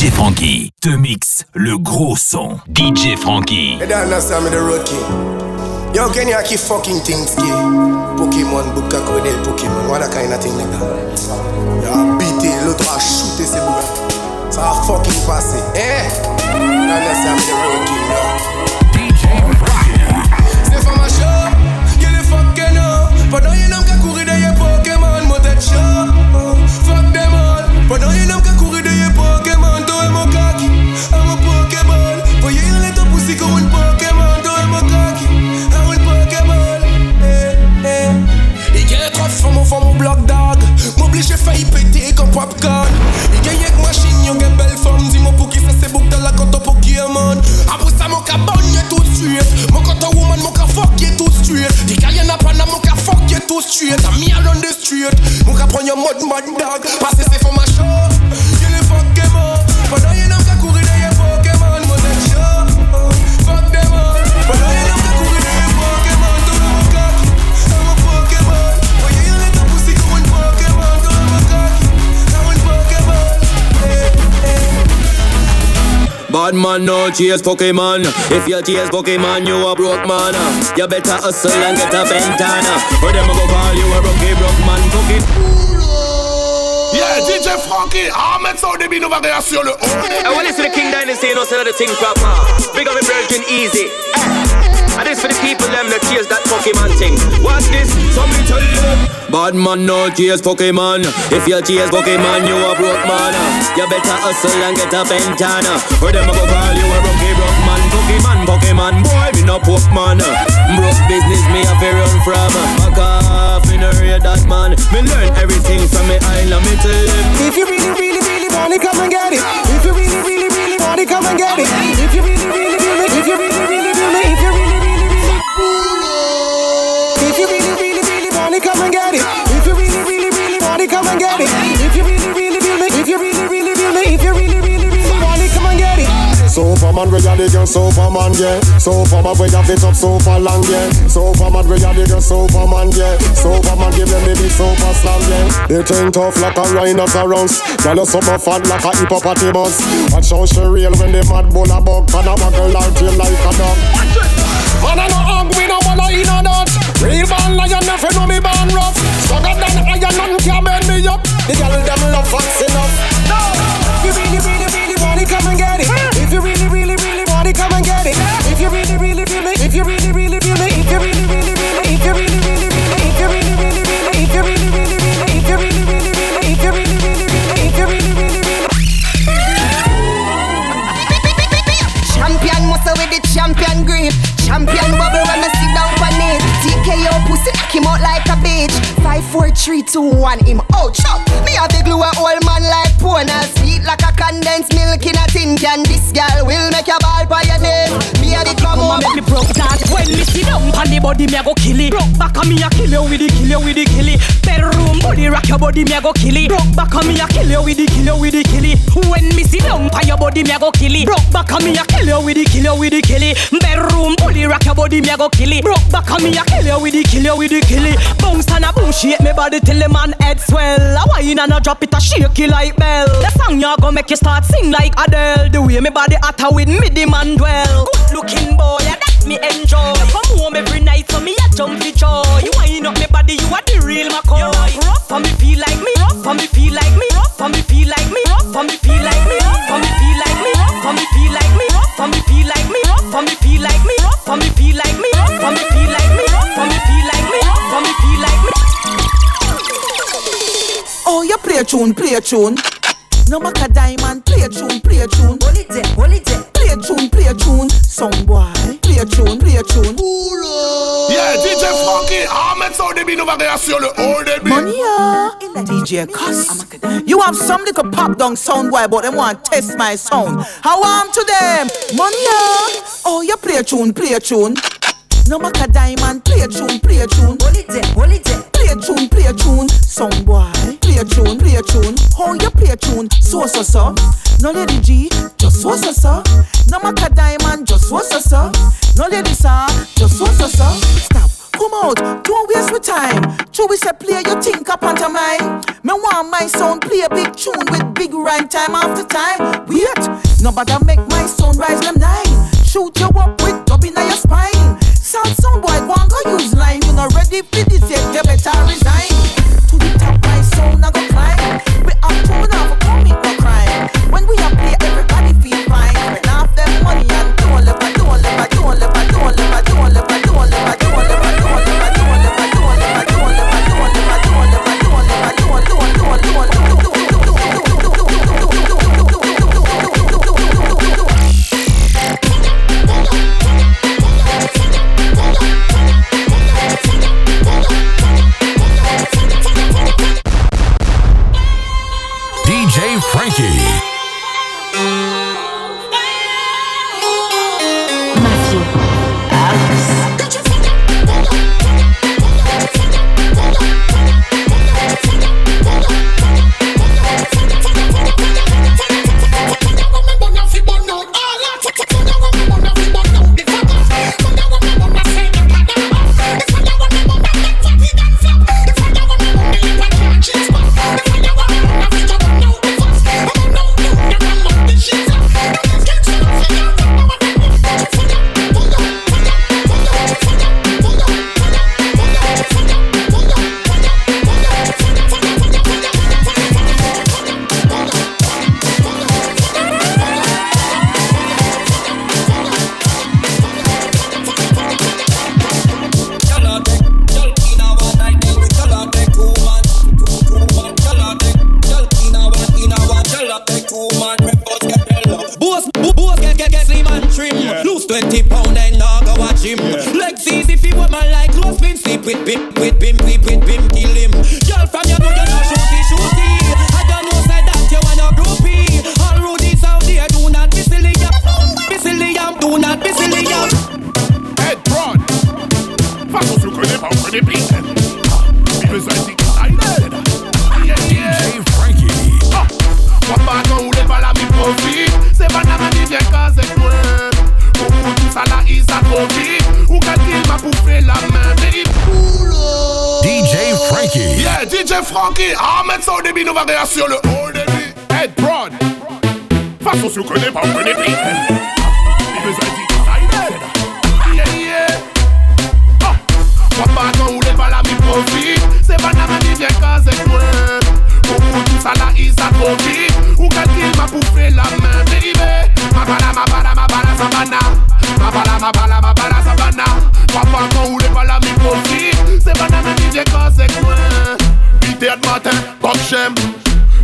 DJ Frankie te mixe le gros son. DJ Frankie. You don't understand me, the road king. Yo, can you keep fucking things, kid? Pokémon, book a code, Pokémon, what a kind of thing like that. Yo, it, l'autre a shooté ses bougas. Ça a fucking passé, eh? You don't understand me, the road king, yo. DJ Frankie. C'est for my show, the fucking up. Pendant y'a qui a couru derrière Pokémon, mon tête chaud. Fuck them all. Pendant y'a n'homme font mon bloc d'orgue. M'oblige, j'ai failli péter comme popcorn. Man no chase Pokemon. If you chase Pokemon, you a broke man. You better hustle and get a ventana. Or them go call you a rookie broke man. Cookie. Yeah, DJ Frankie, Ahmed Saudi bin over there sur le haut. I want to see the King Dynasty, you know, say the thing proper. Big up a virgin easy. Eh. And this for the people them that chase that Pokemon thing. Watch this, somebody tell you. Bad man no chase Pokemon. If you chase Pokemon, you a broke man. You better hustle and get a ventana. Or them a go call you a rookie broke man. Pokemon, Pokemon, boy, me no Pokemon. Broke business me a fi run from. Back off, me no read that man. Me learn everything from me island, me tell them. If you really, really, really want it, come and get it. If you really, really, really want it, come and get it. Superman, we are the girl, Superman, yeah. Superman, we have it up super long, yeah. Superman, we are the girl, Superman, yeah. Superman, give them the big super slam, yeah. They think tough like a rhinoceros. Girl, you super fat like a hippopotamus. Watch how she real when the mad bull a bug. Can a waggle out tail like a dog. Man, I no hungry, no wanna eat no nut. Real man lion, never know me born rough. Stronger than iron, none can bend me up. The girl them love fast enough. If you really, really, really want it, come and get it. Four, three, two, one, him out. Chop. Me have the glue a old man like Pona. Sweet like a condensed milk in a tin can. This girl will make your ball by your name. Me a the come on. make me broke down. When me sit down on the body, me a go kill it. Broke back on me a kill you with the kill you with the kill it. Bedroom body rock your body, me a go kill it. Broke back on me a kill you with the kill you with the kill it. When me sit down on your body, me a go kill it. Broke back on me a kill you with the kill you with the kill it. Bedroom body rock your body, me a go kill it. Broke back on me a kill you with the kill you with the kill it. Bounce and a boom shake me body till the man head swell. A wine and a drop it a shake it like bell. The song ya go make you start sing like Adele. The way me body hotter with me the man dwell. Good looking boy, yeah, that me enjoy. Come home every night so me a jump for joy. You wind up me body, you are the real McCoy. You rough for me feel like me, rough for me feel like me, rough for me feel like me, rough for me feel like me, rough for me feel like me, rough for me feel like me, rough for me feel like me, rough for me feel like me, rough for me feel like me, rough for me feel like me, rough for me feel like me, rough for me feel like me. Oh, you play a tune, play a tune. No matter diamond, play a tune, play a tune. Hold it hold it there. Tune. Song boy, play a tune, play a tune. Yeah, DJ Frankie, Ahmed Saudi bin over there sur le haut débit. Money, uh, yeah. DJ Cuss. You have some little pop down sound boy, but they want to test my sound. How am to them? Money, yeah. Oh, you play a tune, play a tune. No matter diamond, play a tune, play a tune. Hold it there, hold it there. Play a tune, play a tune. Song boy, play a tune, play a tune. How you play a tune? So so so. No lady G, just so so so. No matter diamond, just so so so. No lady sir, just so so so. Stop. come out, don't waste my time. True, we say play your think up onto mine. Me want my sound play a big tune with big rhyme time after time. Wait, nobody make my sound rise them nine. Shoot you up with dubbing on your spine. Sound sound boy, go and go use line. You not ready for this yet, Boss get get get slim and trim. Lose twenty pound and now go watch him. Legs easy if you want man like close pin sleep with bim with bim with with bim Ah, mettre ça au débit, nous va réassurer le haut débit. Head broad. Façon, si vous connaissez pas, vous connaissez plus. Il nous ça y est. Pas maintenant, ou les pas la. C'est pas la manie, bien quand c'est. Pour tout ça, il. Ou quand il m'a la main, baby. Ma bala, ma bala, ma bala. Ma ma ma. Pas la mi. C'est pas la manie, bien quand c'est chaque matin, top j'aime.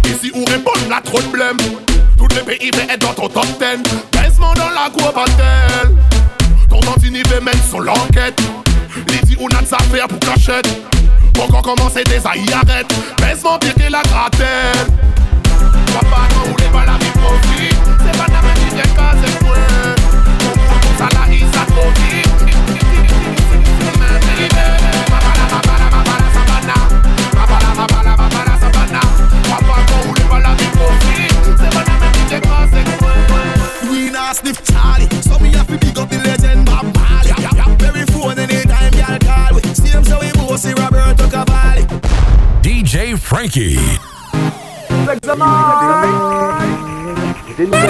Ici où répondent la trop de blême. Tout le pays veut être dans ton top 10. Baissement dans la cour, battle Ton tantini veut mettre son l'enquête. Lady ou n'a de faire pour cachette. Pour qu'on commence des aïe arrête. Baissement pire que la gratelle. Papa, non, on n'est pas la vie profite. C'est pas la même vie des cas, c'est pour ça la isa profite. Sniff Charlie, so me have to big up the legend Bob Marley. Very phone anytime y'all call we. Same so we both see Roberto Cavalli. DJ Frankie. DJ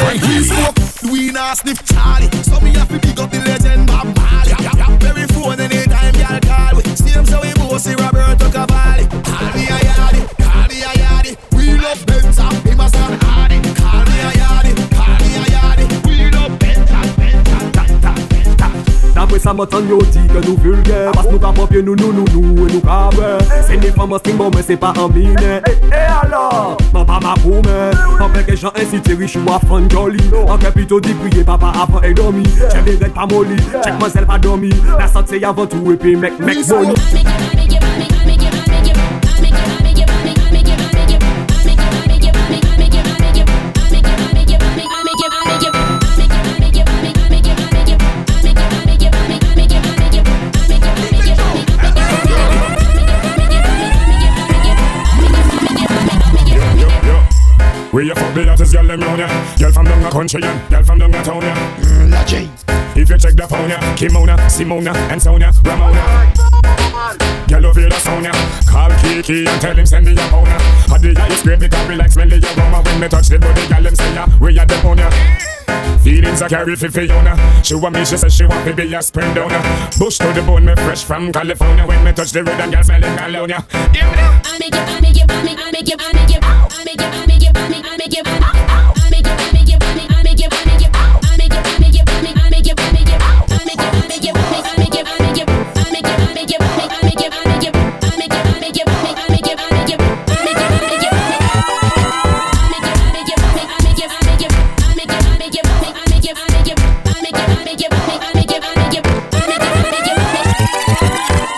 Frankie. We not sniff Charlie, so me have to mè tan yo di ke nou vulge Pas nou ka popye nou nou nou nou e nou ka bre Se ni fè mè sting bon mè se pa an mine E alors? mè pa ma pou mè An peke jan ensi teri ou a fan joli An ke pito di priye papa avan e domi Che direk pa moli, chek mè zel pa domi La sante yavan tou e pe mek mek boni The hottest girl them round ya Girl from down the country ya Girl from down the town ya Mmm, la J If you check the phone ya Kimona, Simona, and Sonia, Ramona Girl over the sound ya Call Kiki and tell him send me a opponent Had the ice cream because we like smelly aroma When me touch the body girl them say ya We are the owner Feelings I carry for Fiona. She want me, she says she want me be a spring downer. Bush to the bone, me fresh from California. When me touch the rhythm, girl smelling California. I make you, I make you, I make you, I make you, I make you, I make you. I make it make it.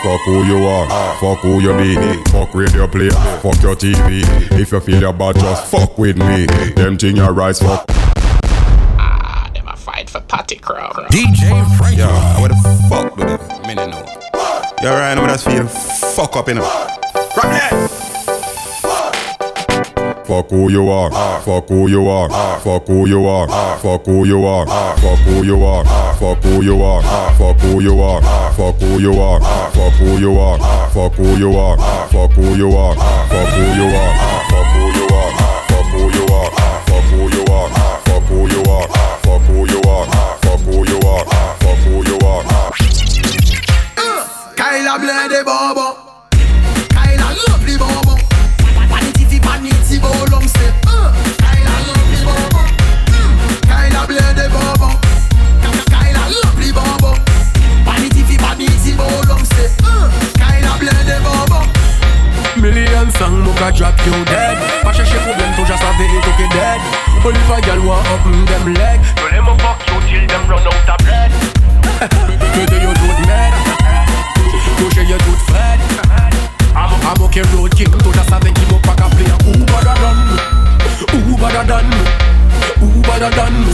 fuck who you are, fuck who you be, fuck with radio play, fuck your TV. If you feel bad, just fuck with me. Them thing your rise fuck. Ah, them a fight for party crowd. DJ Frank. Yo, I would have fuck with them. I mean, I know. Yo, Ryan, I'm just feeling fuck up in them. Rock that. Fuck who you are, fuck who you are, fuck who you are, fuck who you are, fuck who you are, fuck who you are, fuck who you are, fuck who you are, fuck who you are, fuck who you are, fuck who you are, fuck who you are, fuck who you are, fuck who you are, fuck who you are, fuck who you are, fuck who you are.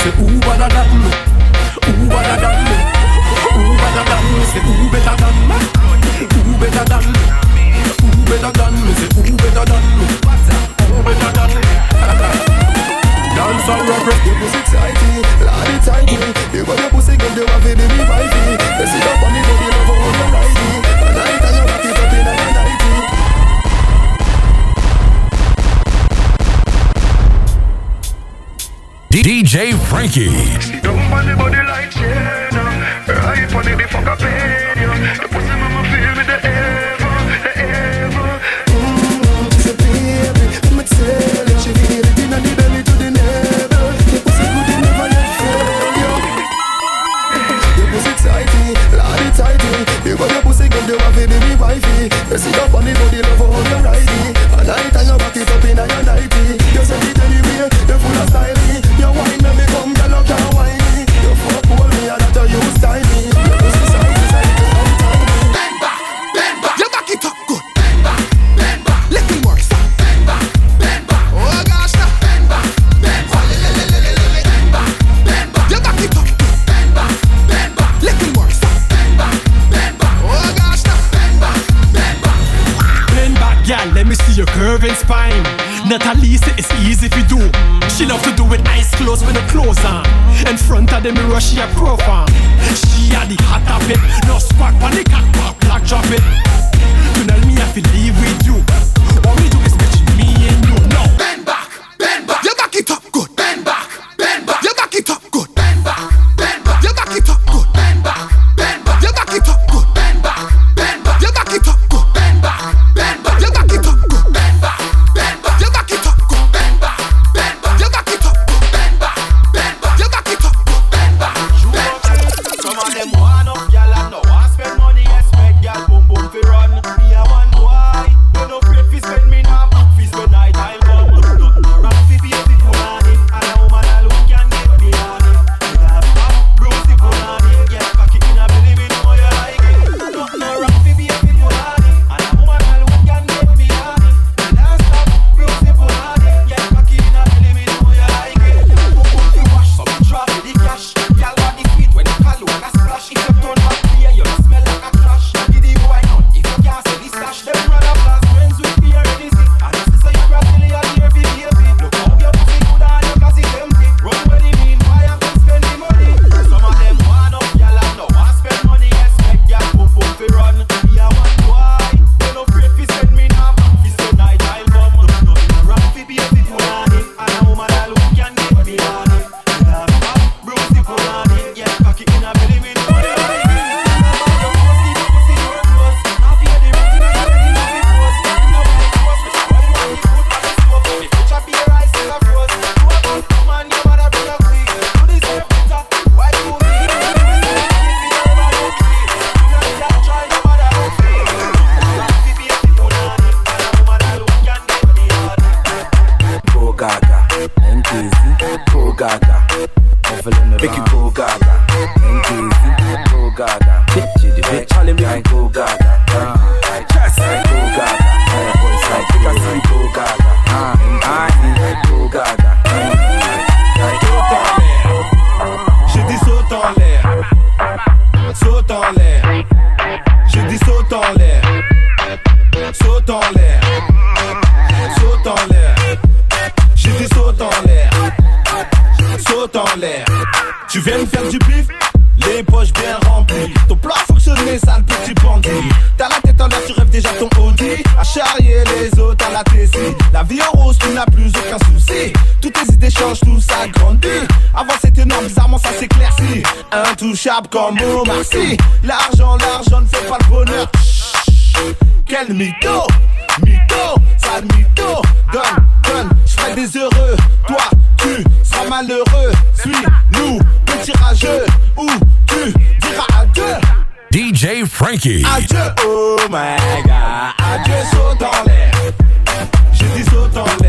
却无法 Frankie. Natalisa it's easy if you do. She love to do it eyes closed with her clothes on. In front of the mirror, she a profile. She a the hot of it. No squat, panic, cock, black drop it. You know me I to leave with you. Tu viens me faire du bif les poches bien remplies. Ton plan fonctionné, sale petit bandit. T'as la tête en l'air, tu rêves déjà ton Audi. À charrier les autres à la Tessie. La vie en rose, tu n'as plus aucun souci. Toutes tes idées changent, tout ça grandit. Avant c'était énorme, bizarrement ça s'éclaircit. Intouchable comme Omar Sy. L'argent, l'argent ne fait pas le bonheur. Quel mytho, mytho, sale mytho. Donne, donne, je ferai des heureux. Toi, tu seras malheureux. Suis-nous, petit rageux. Ou tu diras adieu. DJ Frankie. Adieu, oh my god. Adieu, saute en l'air. J'ai dit saute en l'air.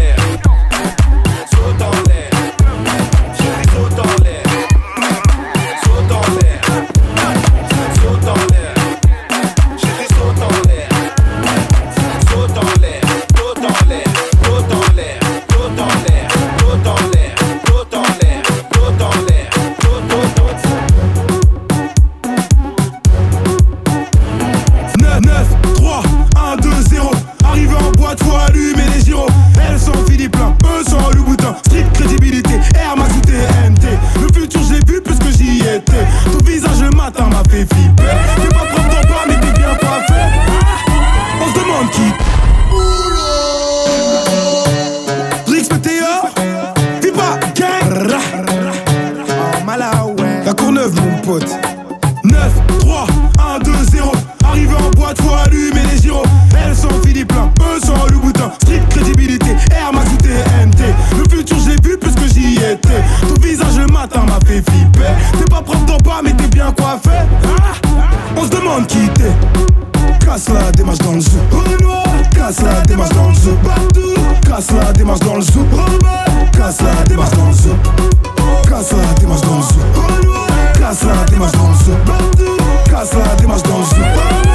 Casse la démarche dans le zoo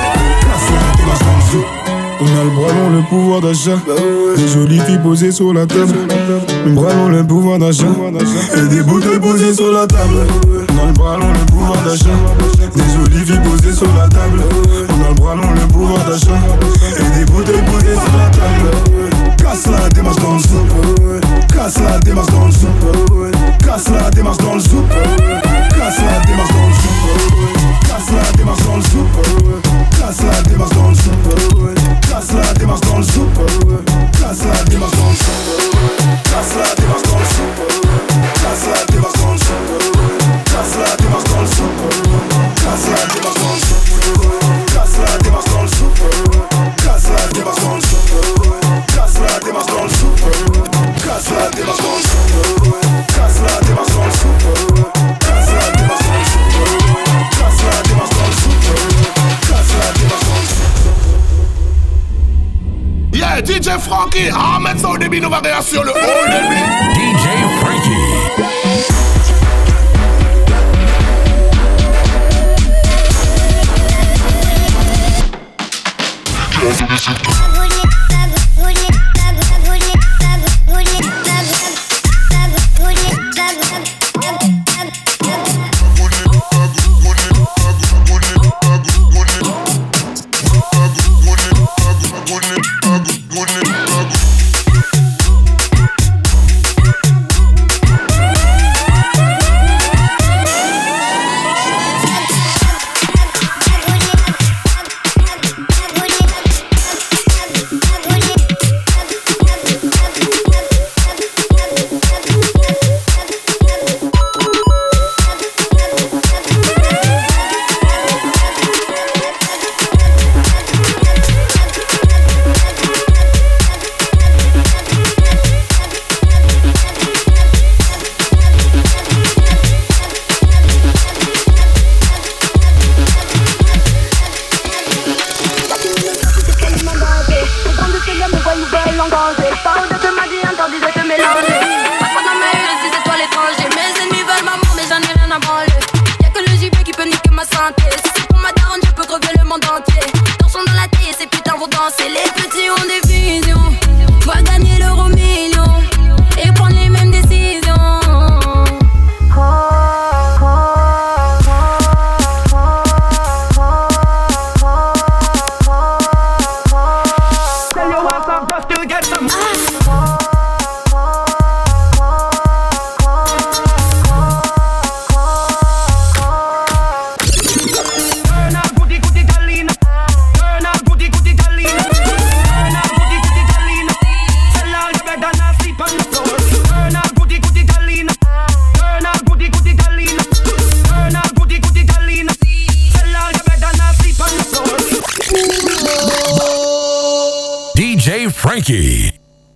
on a le bras long, le pouvoir d'achat. Des jolies filles posées sur la table. Le bras long, le pouvoir d'achat. Et des bouteilles posées sur la table. On a le bras long, le pouvoir d'achat. Des jolies filles posées sur la table. On a le bras long, le pouvoir d'achat. Et des bouteilles posées sur la table. Casse la démarche dans le zoo. Casse la démarche dans le zoo. Casse la démarche dans le zoo. Casse la démarche dans le zoo. Casse la démarche dans le zoo. Casse la démarche dans le zoo. Casse la démarche dans le zoo. Casse la démarche ki Ahmet Soylu bir varyasyonu. Öyle mi?